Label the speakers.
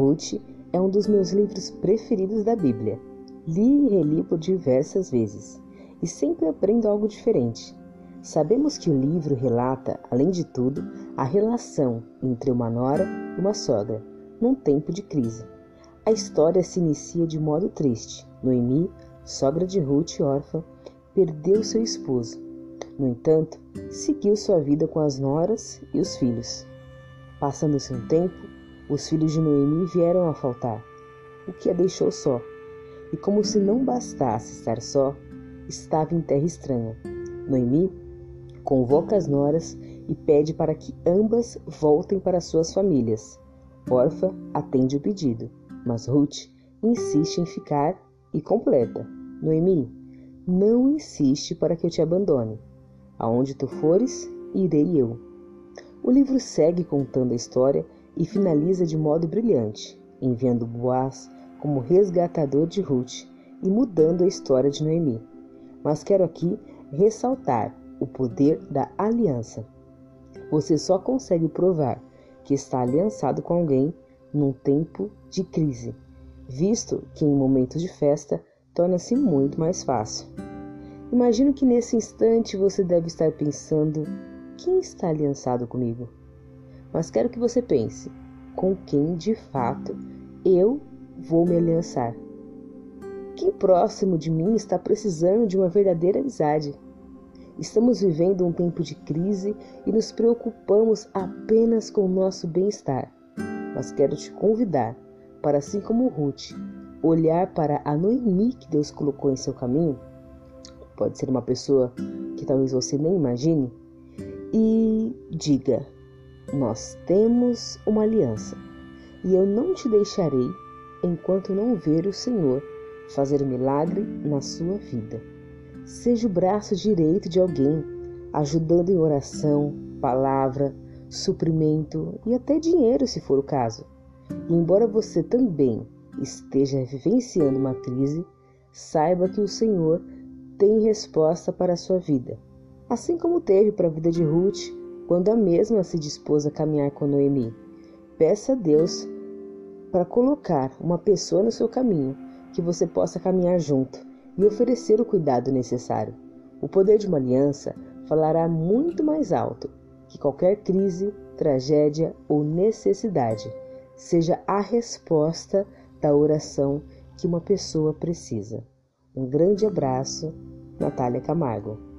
Speaker 1: Ruth é um dos meus livros preferidos da Bíblia. Li e reli por diversas vezes e sempre aprendo algo diferente. Sabemos que o livro relata, além de tudo, a relação entre uma nora e uma sogra, num tempo de crise. A história se inicia de modo triste. Noemi, sogra de Ruth órfã, perdeu seu esposo. No entanto, seguiu sua vida com as noras e os filhos. Passando-se um tempo, os filhos de Noemi vieram a faltar, o que a deixou só. E como se não bastasse estar só, estava em terra estranha. Noemi convoca as noras e pede para que ambas voltem para suas famílias. Orfa atende o pedido, mas Ruth insiste em ficar e completa: Noemi, não insiste para que eu te abandone. Aonde tu fores, irei eu. O livro segue contando a história e finaliza de modo brilhante, enviando Boaz como resgatador de Ruth e mudando a história de Noemi. Mas quero aqui ressaltar o poder da aliança. Você só consegue provar que está aliançado com alguém num tempo de crise, visto que em momentos de festa torna-se muito mais fácil. Imagino que nesse instante você deve estar pensando: quem está aliançado comigo? Mas quero que você pense: com quem de fato eu vou me aliançar? Quem próximo de mim está precisando de uma verdadeira amizade? Estamos vivendo um tempo de crise e nos preocupamos apenas com o nosso bem-estar. Mas quero te convidar para, assim como Ruth, olhar para a Noemi que Deus colocou em seu caminho. Pode ser uma pessoa que talvez você nem imagine. E diga: nós temos uma aliança, e eu não te deixarei enquanto não ver o Senhor fazer milagre na sua vida. Seja o braço direito de alguém, ajudando em oração, palavra, suprimento e até dinheiro, se for o caso. E embora você também esteja vivenciando uma crise, saiba que o Senhor tem resposta para a sua vida, assim como teve para a vida de Ruth quando a mesma se dispôs a caminhar com Noemi. Peça a Deus para colocar uma pessoa no seu caminho que você possa caminhar junto e oferecer o cuidado necessário. O poder de uma aliança falará muito mais alto que qualquer crise, tragédia ou necessidade seja a resposta da oração que uma pessoa precisa. Um grande abraço, Natália Camargo.